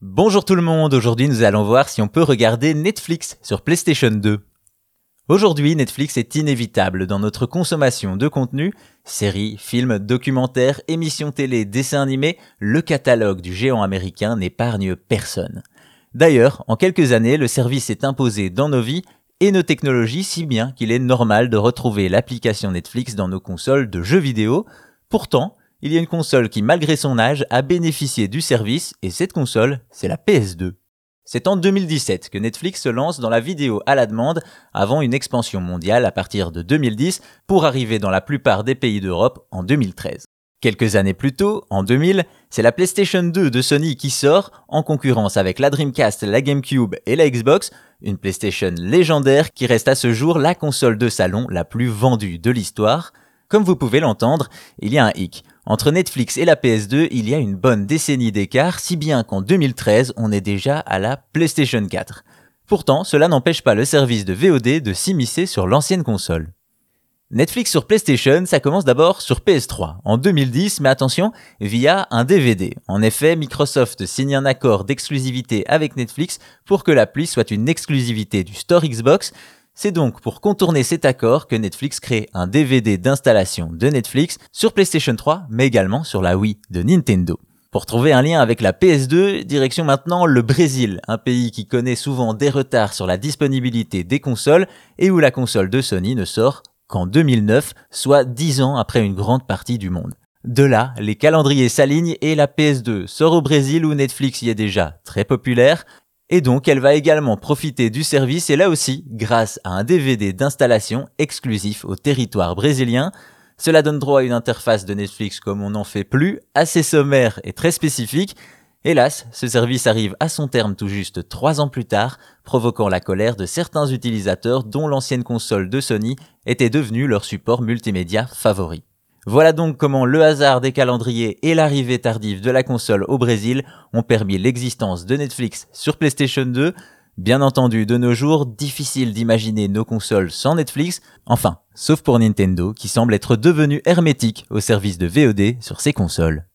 Bonjour tout le monde, aujourd'hui nous allons voir si on peut regarder Netflix sur PlayStation 2. Aujourd'hui, Netflix est inévitable dans notre consommation de contenu, séries, films, documentaires, émissions télé, dessins animés, le catalogue du géant américain n'épargne personne. D'ailleurs, en quelques années, le service est imposé dans nos vies et nos technologies si bien qu'il est normal de retrouver l'application Netflix dans nos consoles de jeux vidéo. Pourtant, il y a une console qui, malgré son âge, a bénéficié du service, et cette console, c'est la PS2. C'est en 2017 que Netflix se lance dans la vidéo à la demande avant une expansion mondiale à partir de 2010 pour arriver dans la plupart des pays d'Europe en 2013. Quelques années plus tôt, en 2000, c'est la PlayStation 2 de Sony qui sort, en concurrence avec la Dreamcast, la GameCube et la Xbox, une PlayStation légendaire qui reste à ce jour la console de salon la plus vendue de l'histoire. Comme vous pouvez l'entendre, il y a un hic. Entre Netflix et la PS2, il y a une bonne décennie d'écart, si bien qu'en 2013, on est déjà à la PlayStation 4. Pourtant, cela n'empêche pas le service de VOD de s'immiscer sur l'ancienne console. Netflix sur PlayStation, ça commence d'abord sur PS3 en 2010, mais attention, via un DVD. En effet, Microsoft signe un accord d'exclusivité avec Netflix pour que l'appli soit une exclusivité du store Xbox. C'est donc pour contourner cet accord que Netflix crée un DVD d'installation de Netflix sur PlayStation 3, mais également sur la Wii de Nintendo. Pour trouver un lien avec la PS2, direction maintenant le Brésil, un pays qui connaît souvent des retards sur la disponibilité des consoles et où la console de Sony ne sort qu'en 2009, soit 10 ans après une grande partie du monde. De là, les calendriers s'alignent et la PS2 sort au Brésil où Netflix y est déjà très populaire, et donc elle va également profiter du service et là aussi grâce à un DVD d'installation exclusif au territoire brésilien. Cela donne droit à une interface de Netflix comme on n'en fait plus, assez sommaire et très spécifique, Hélas, ce service arrive à son terme tout juste trois ans plus tard, provoquant la colère de certains utilisateurs dont l'ancienne console de Sony était devenue leur support multimédia favori. Voilà donc comment le hasard des calendriers et l'arrivée tardive de la console au Brésil ont permis l'existence de Netflix sur PlayStation 2. Bien entendu, de nos jours, difficile d'imaginer nos consoles sans Netflix, enfin, sauf pour Nintendo qui semble être devenu hermétique au service de VOD sur ses consoles.